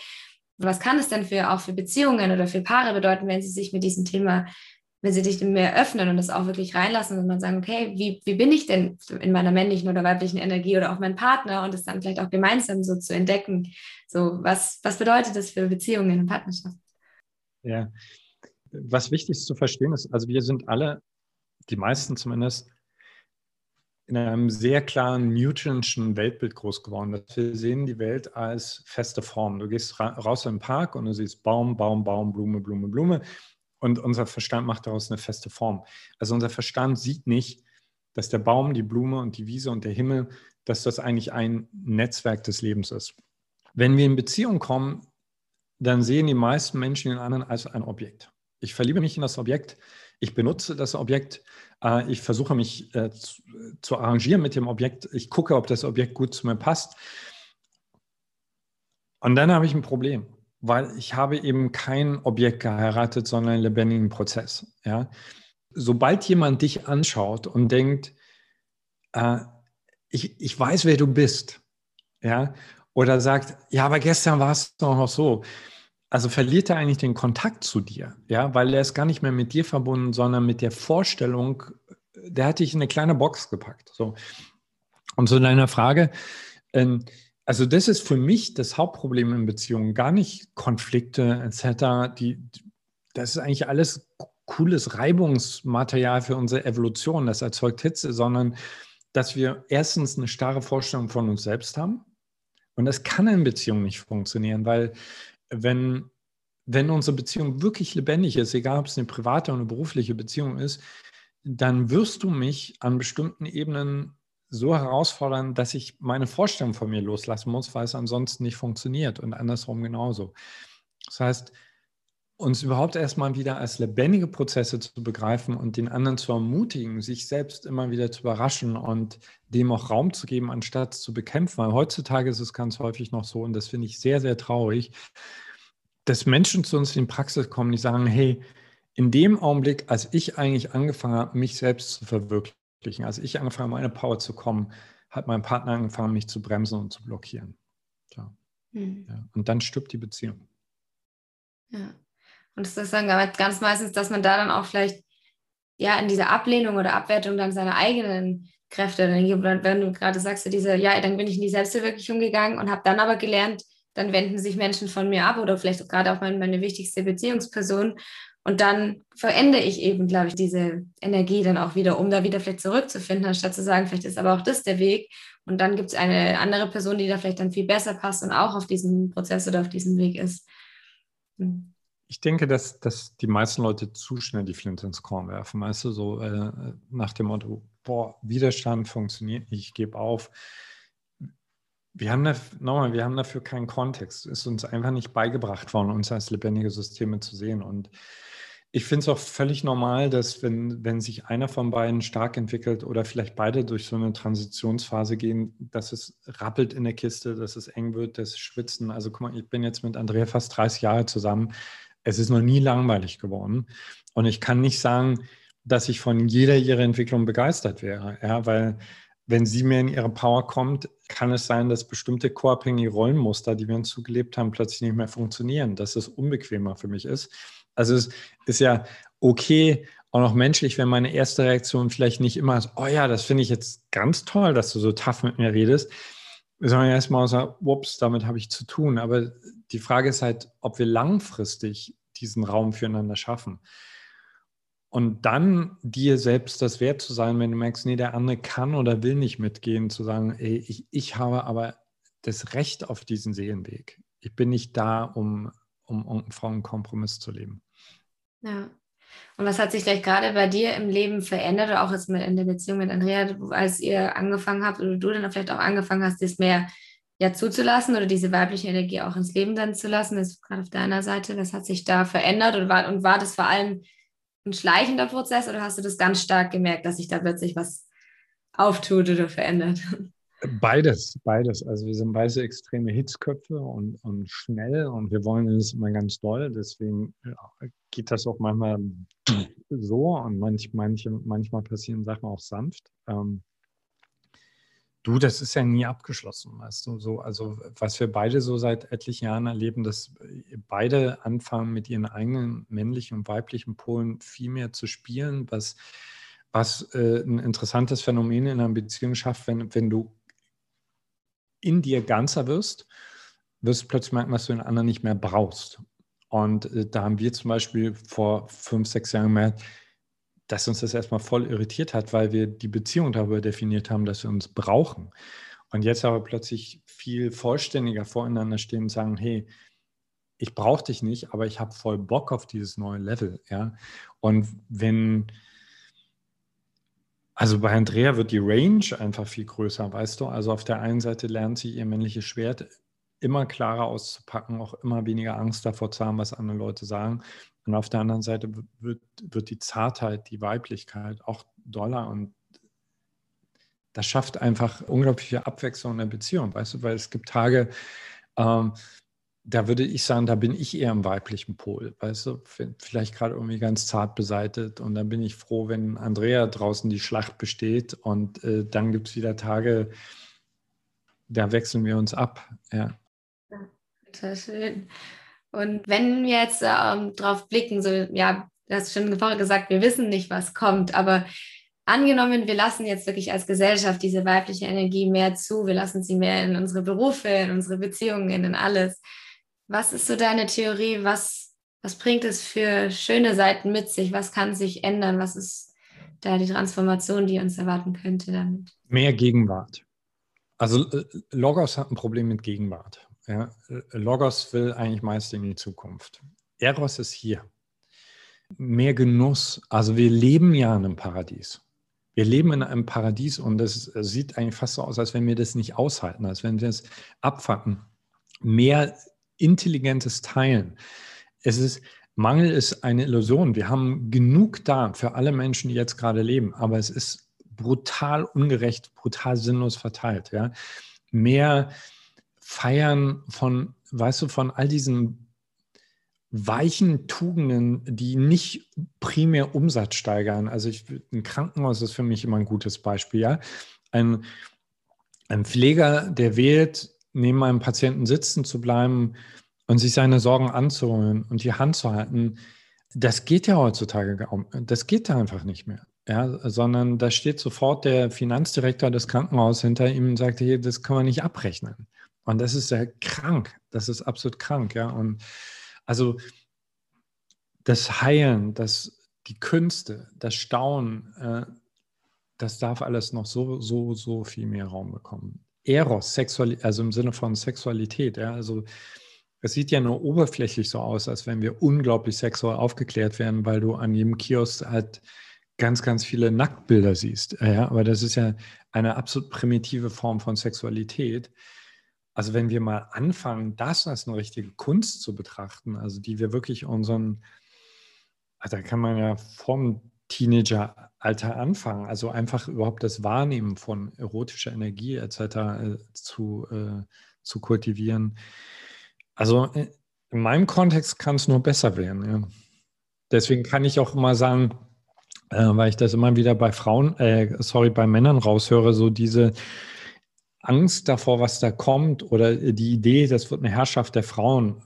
Was kann es denn für auch für Beziehungen oder für Paare bedeuten, wenn sie sich mit diesem Thema, wenn sie sich mehr öffnen und das auch wirklich reinlassen und man sagen, okay, wie, wie bin ich denn in meiner männlichen oder weiblichen Energie oder auch mein Partner und es dann vielleicht auch gemeinsam so zu entdecken. So, was, was bedeutet das für Beziehungen und Partnerschaft?
Ja, was wichtig ist zu verstehen ist, also wir sind alle die meisten zumindest, in einem sehr klaren Newtonschen Weltbild groß geworden. Wir sehen die Welt als feste Form. Du gehst ra raus im Park und du siehst Baum, Baum, Baum, Blume, Blume, Blume. Und unser Verstand macht daraus eine feste Form. Also unser Verstand sieht nicht, dass der Baum, die Blume und die Wiese und der Himmel, dass das eigentlich ein Netzwerk des Lebens ist. Wenn wir in Beziehung kommen, dann sehen die meisten Menschen den anderen als ein Objekt. Ich verliebe mich in das Objekt, ich benutze das Objekt, äh, ich versuche mich äh, zu, zu, arrangieren mit dem Objekt, ich gucke, ob das Objekt gut zu mir passt. Und dann habe ich ein Problem, weil ich habe eben kein Objekt geheiratet, sondern einen lebendigen Prozess. Ja? Sobald jemand dich anschaut und denkt, äh, ich, ich weiß, wer du bist, ja, oder sagt, ja, aber gestern war es doch noch so, also verliert er eigentlich den Kontakt zu dir, ja, weil er ist gar nicht mehr mit dir verbunden, sondern mit der Vorstellung, der hat dich in eine kleine Box gepackt. So. Und zu deiner Frage, ähm, also das ist für mich das Hauptproblem in Beziehungen, gar nicht Konflikte etc. Die, das ist eigentlich alles cooles Reibungsmaterial für unsere Evolution, das erzeugt Hitze, sondern dass wir erstens eine starre Vorstellung von uns selbst haben. Und das kann in Beziehungen nicht funktionieren, weil wenn, wenn unsere Beziehung wirklich lebendig ist, egal ob es eine private oder eine berufliche Beziehung ist, dann wirst du mich an bestimmten Ebenen so herausfordern, dass ich meine Vorstellung von mir loslassen muss, weil es ansonsten nicht funktioniert und andersrum genauso. Das heißt, uns überhaupt erstmal wieder als lebendige Prozesse zu begreifen und den anderen zu ermutigen, sich selbst immer wieder zu überraschen und dem auch Raum zu geben, anstatt zu bekämpfen. Weil heutzutage ist es ganz häufig noch so, und das finde ich sehr, sehr traurig, dass Menschen zu uns in die Praxis kommen, die sagen, hey, in dem Augenblick, als ich eigentlich angefangen habe, mich selbst zu verwirklichen, als ich angefangen habe, meine Power zu kommen, hat mein Partner angefangen, mich zu bremsen und zu blockieren. Ja. Hm. Ja. Und dann stirbt die Beziehung.
Ja. Und das ist dann ganz meistens, dass man da dann auch vielleicht ja in dieser Ablehnung oder Abwertung dann seiner eigenen Kräfte, wenn du gerade sagst, diese, ja, dann bin ich in die Selbstverwirklichung gegangen und habe dann aber gelernt, dann wenden sich Menschen von mir ab oder vielleicht gerade auch meine, meine wichtigste Beziehungsperson. Und dann verändere ich eben, glaube ich, diese Energie dann auch wieder, um da wieder vielleicht zurückzufinden, anstatt zu sagen, vielleicht ist aber auch das der Weg. Und dann gibt es eine andere Person, die da vielleicht dann viel besser passt und auch auf diesem Prozess oder auf diesem Weg ist.
Hm. Ich denke, dass, dass die meisten Leute zu schnell die Flinte ins Korn werfen, weißt du, so äh, nach dem Motto, boah, Widerstand funktioniert nicht, ich gebe auf. Wir haben, da, nochmal, wir haben dafür keinen Kontext. Es ist uns einfach nicht beigebracht worden, uns als lebendige Systeme zu sehen. Und ich finde es auch völlig normal, dass wenn, wenn sich einer von beiden stark entwickelt oder vielleicht beide durch so eine Transitionsphase gehen, dass es rappelt in der Kiste, dass es eng wird, dass schwitzen. Also guck mal, ich bin jetzt mit Andrea fast 30 Jahre zusammen es ist noch nie langweilig geworden. Und ich kann nicht sagen, dass ich von jeder ihrer Entwicklung begeistert wäre. Ja, weil wenn sie mir in ihre Power kommt, kann es sein, dass bestimmte koabhängige Rollenmuster, die wir uns zugelebt haben, plötzlich nicht mehr funktionieren, dass es unbequemer für mich ist. Also es ist ja okay auch menschlich, wenn meine erste Reaktion vielleicht nicht immer ist, oh ja, das finde ich jetzt ganz toll, dass du so tough mit mir redest. Sondern erstmal sagen, ups, damit habe ich zu tun. Aber die Frage ist halt, ob wir langfristig diesen Raum füreinander schaffen. Und dann dir selbst das wert zu sein, wenn du merkst, nee, der andere kann oder will nicht mitgehen, zu sagen, ey, ich, ich habe aber das Recht auf diesen Seelenweg. Ich bin nicht da, um, um, einen Kompromiss zu leben.
Ja. Und was hat sich vielleicht gerade bei dir im Leben verändert, oder auch jetzt mit in der Beziehung mit Andrea, als ihr angefangen habt oder du dann vielleicht auch angefangen hast, das mehr ja zuzulassen oder diese weibliche Energie auch ins Leben dann zu lassen, das ist gerade auf deiner Seite, was hat sich da verändert und war, und war das vor allem ein schleichender Prozess oder hast du das ganz stark gemerkt, dass sich da plötzlich was auftut oder verändert?
Beides, beides. Also wir sind beide extreme Hitzköpfe und, und schnell und wir wollen es immer ganz doll. Deswegen geht das auch manchmal so und manch, manche, manchmal passieren Sachen auch sanft. Ähm, Du, das ist ja nie abgeschlossen, weißt du. So, also was wir beide so seit etlichen Jahren erleben, dass beide anfangen, mit ihren eigenen männlichen und weiblichen Polen viel mehr zu spielen, was, was äh, ein interessantes Phänomen in einer Beziehung schafft, wenn, wenn du in dir ganzer wirst, wirst du plötzlich merken, dass du den anderen nicht mehr brauchst. Und äh, da haben wir zum Beispiel vor fünf, sechs Jahren gemerkt, dass uns das erstmal voll irritiert hat, weil wir die Beziehung darüber definiert haben, dass wir uns brauchen. Und jetzt aber plötzlich viel vollständiger voreinander stehen und sagen, hey, ich brauche dich nicht, aber ich habe voll Bock auf dieses neue Level. Ja? Und wenn, also bei Andrea wird die Range einfach viel größer, weißt du? Also auf der einen Seite lernt sie ihr männliches Schwert immer klarer auszupacken, auch immer weniger Angst davor zu haben, was andere Leute sagen. Und auf der anderen Seite wird, wird die Zartheit, die Weiblichkeit auch doller und das schafft einfach unglaubliche Abwechslung in der Beziehung, weißt du, weil es gibt Tage, ähm, da würde ich sagen, da bin ich eher im weiblichen Pol, weißt du, vielleicht gerade irgendwie ganz zart beseitet und dann bin ich froh, wenn Andrea draußen die Schlacht besteht und äh, dann gibt es wieder Tage, da wechseln wir uns ab, ja.
total schön. Und wenn wir jetzt ähm, drauf blicken, so, ja, du hast schon vorher gesagt, wir wissen nicht, was kommt, aber angenommen, wir lassen jetzt wirklich als Gesellschaft diese weibliche Energie mehr zu, wir lassen sie mehr in unsere Berufe, in unsere Beziehungen, in alles. Was ist so deine Theorie? Was, was bringt es für schöne Seiten mit sich? Was kann sich ändern? Was ist da die Transformation, die uns erwarten könnte damit?
Mehr Gegenwart. Also äh, Logos hat ein Problem mit Gegenwart. Ja, Logos will eigentlich meist in die Zukunft. Eros ist hier. Mehr Genuss. Also wir leben ja in einem Paradies. Wir leben in einem Paradies und es sieht eigentlich fast so aus, als wenn wir das nicht aushalten, als wenn wir es abfacken. Mehr intelligentes Teilen. Es ist, Mangel ist eine Illusion. Wir haben genug da für alle Menschen, die jetzt gerade leben, aber es ist brutal ungerecht, brutal sinnlos verteilt. Ja? Mehr Feiern von, weißt du, von all diesen weichen Tugenden, die nicht primär Umsatz steigern. Also ich, ein Krankenhaus ist für mich immer ein gutes Beispiel. Ja? Ein, ein Pfleger, der wählt, neben einem Patienten sitzen zu bleiben und sich seine Sorgen anzuholen und die Hand zu halten, das geht ja heutzutage. Das geht da einfach nicht mehr. Ja, sondern da steht sofort der Finanzdirektor des Krankenhauses hinter ihm und sagt, hier, das kann man nicht abrechnen. Und das ist ja krank. Das ist absolut krank, ja. Und also das Heilen, das, die Künste, das Staunen, äh, das darf alles noch so, so, so viel mehr Raum bekommen. Eros, Sexualität, also im Sinne von Sexualität, ja, also es sieht ja nur oberflächlich so aus, als wenn wir unglaublich sexuell aufgeklärt werden, weil du an jedem Kiosk halt ganz, ganz viele Nacktbilder siehst. Ja, aber das ist ja eine absolut primitive Form von Sexualität. Also wenn wir mal anfangen, das als eine richtige Kunst zu betrachten, also die wir wirklich unseren, also da kann man ja vom Teenageralter anfangen, also einfach überhaupt das Wahrnehmen von erotischer Energie etc. Äh, zu, äh, zu kultivieren. Also äh, in meinem Kontext kann es nur besser werden. Ja. Deswegen kann ich auch mal sagen, äh, weil ich das immer wieder bei Frauen, äh, sorry, bei Männern raushöre, so diese Angst davor, was da kommt oder die Idee, das wird eine Herrschaft der Frauen.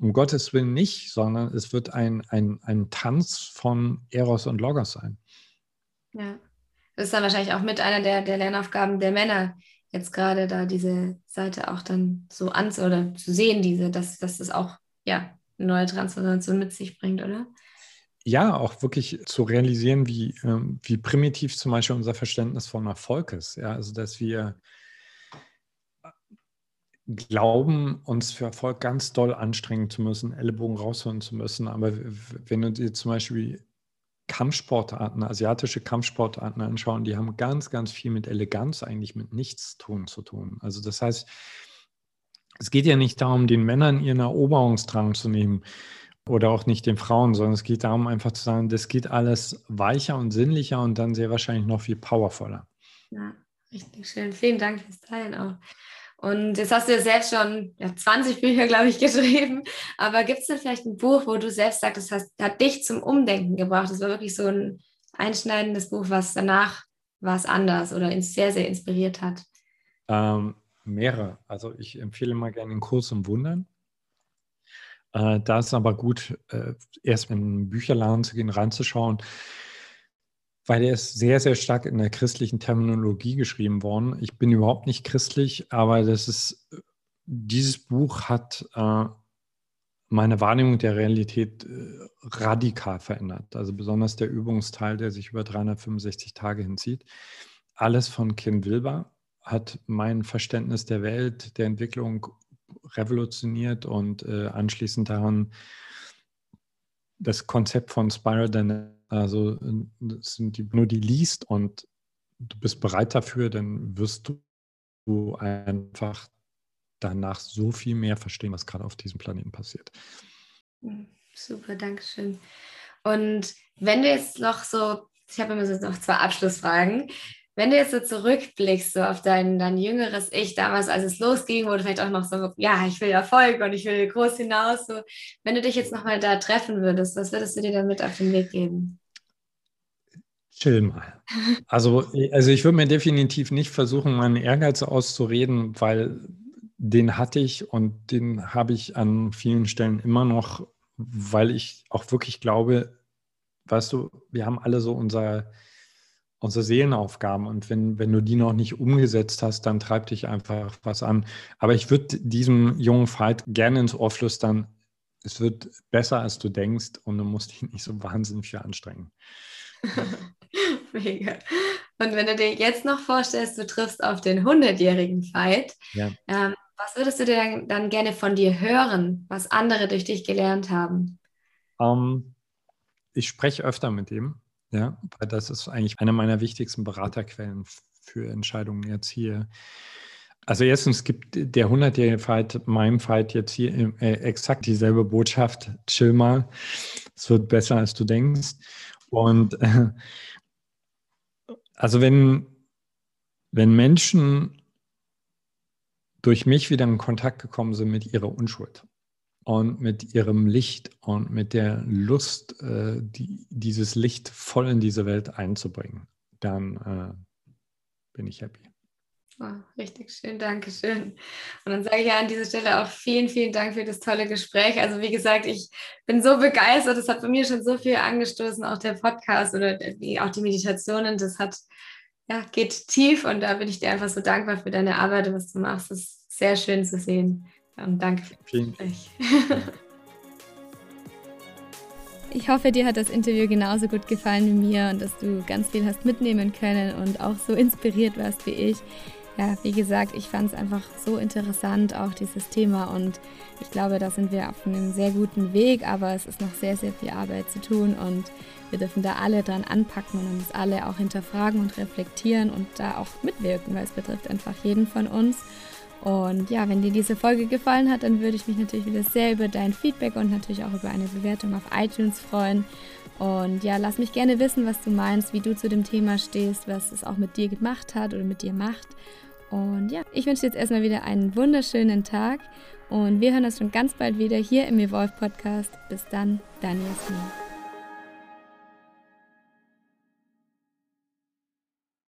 Um Gottes Willen nicht, sondern es wird ein, ein, ein Tanz von Eros und Logos sein.
Ja, das ist dann wahrscheinlich auch mit einer der, der Lernaufgaben der Männer, jetzt gerade da diese Seite auch dann so an oder zu sehen, diese, dass, dass das auch ja eine neue Transformation mit sich bringt, oder?
Ja, auch wirklich zu realisieren, wie, ähm, wie primitiv zum Beispiel unser Verständnis von Erfolg ist. Ja, also dass wir glauben, uns für Erfolg ganz doll anstrengen zu müssen, Ellenbogen rausholen zu müssen. Aber wenn du dir zum Beispiel Kampfsportarten, asiatische Kampfsportarten anschauen, die haben ganz, ganz viel mit Eleganz, eigentlich mit Nichtstun zu tun. Also das heißt, es geht ja nicht darum, den Männern ihren Eroberungsdrang zu nehmen oder auch nicht den Frauen, sondern es geht darum, einfach zu sagen, das geht alles weicher und sinnlicher und dann sehr wahrscheinlich noch viel powervoller.
Ja, richtig schön. Vielen Dank fürs Teilen auch. Und jetzt hast du ja selbst schon ja, 20 Bücher, glaube ich, (laughs) geschrieben. Aber gibt es denn vielleicht ein Buch, wo du selbst sagst, das hast, hat dich zum Umdenken gebracht? Das war wirklich so ein einschneidendes Buch, was danach war es anders oder sehr, sehr inspiriert hat?
Ähm, mehrere. Also ich empfehle mal gerne den Kurs im Wundern. Äh, da ist aber gut, äh, erst in den Bücherladen zu gehen, reinzuschauen weil er ist sehr, sehr stark in der christlichen Terminologie geschrieben worden. Ich bin überhaupt nicht christlich, aber das ist, dieses Buch hat äh, meine Wahrnehmung der Realität äh, radikal verändert. Also besonders der Übungsteil, der sich über 365 Tage hinzieht. Alles von Kim Wilber hat mein Verständnis der Welt, der Entwicklung revolutioniert und äh, anschließend daran das Konzept von Spiral Dynamics also das sind die, nur die liest und du bist bereit dafür, dann wirst du einfach danach so viel mehr verstehen, was gerade auf diesem Planeten passiert.
Hm, super, danke schön. Und wenn du jetzt noch so, ich habe immer so noch zwei Abschlussfragen. Wenn du jetzt so zurückblickst so auf dein, dein jüngeres Ich damals, als es losging, wo du vielleicht auch noch so, ja, ich will Erfolg und ich will groß hinaus, so, wenn du dich jetzt nochmal da treffen würdest, was würdest du dir damit auf den Weg geben?
Chill mal. Also, also ich würde mir definitiv nicht versuchen, meinen Ehrgeiz auszureden, weil den hatte ich und den habe ich an vielen Stellen immer noch, weil ich auch wirklich glaube, weißt du, wir haben alle so unser, unsere Seelenaufgaben und wenn, wenn du die noch nicht umgesetzt hast, dann treibt dich einfach was an. Aber ich würde diesem jungen Fight gerne ins Ohr flüstern, es wird besser, als du denkst und du musst dich nicht so wahnsinnig viel anstrengen. (laughs) (laughs)
Mega. Und wenn du dir jetzt noch vorstellst, du triffst auf den 100-jährigen Fight, ja. ähm, was würdest du dir dann, dann, gerne von dir hören, was andere durch dich gelernt haben?
Um, ähm, ich spreche öfter mit ihm, ja, weil das ist eigentlich eine meiner wichtigsten Beraterquellen für Entscheidungen jetzt hier. Also erstens gibt der 100-jährige Fight, meinem Fight jetzt hier äh, exakt dieselbe Botschaft, chill mal, es wird besser, als du denkst. Und äh, also wenn, wenn Menschen durch mich wieder in Kontakt gekommen sind mit ihrer Unschuld und mit ihrem Licht und mit der Lust, äh, die, dieses Licht voll in diese Welt einzubringen, dann äh, bin ich happy.
Oh, richtig schön, danke schön. Und dann sage ich ja an dieser Stelle auch vielen, vielen Dank für das tolle Gespräch. Also wie gesagt, ich bin so begeistert. Es hat bei mir schon so viel angestoßen, auch der Podcast oder auch die Meditationen. Das hat, ja, geht tief und da bin ich dir einfach so dankbar für deine Arbeit, was du machst. Das ist sehr schön zu sehen. Und danke für das Gespräch. (laughs) Ich hoffe, dir hat das Interview genauso gut gefallen wie mir und dass du ganz viel hast mitnehmen können und auch so inspiriert warst wie ich ja, wie gesagt, ich fand es einfach so interessant, auch dieses Thema. Und ich glaube, da sind wir auf einem sehr guten Weg, aber es ist noch sehr, sehr viel Arbeit zu tun. Und wir dürfen da alle dran anpacken und uns alle auch hinterfragen und reflektieren und da auch mitwirken, weil es betrifft einfach jeden von uns. Und ja, wenn dir diese Folge gefallen hat, dann würde ich mich natürlich wieder sehr über dein Feedback und natürlich auch über eine Bewertung auf iTunes freuen. Und ja, lass mich gerne wissen, was du meinst, wie du zu dem Thema stehst, was es auch mit dir gemacht hat oder mit dir macht. Und ja, ich wünsche dir jetzt erstmal wieder einen wunderschönen Tag und wir hören uns schon ganz bald wieder hier im Evolve Podcast. Bis dann, deine Jasmin.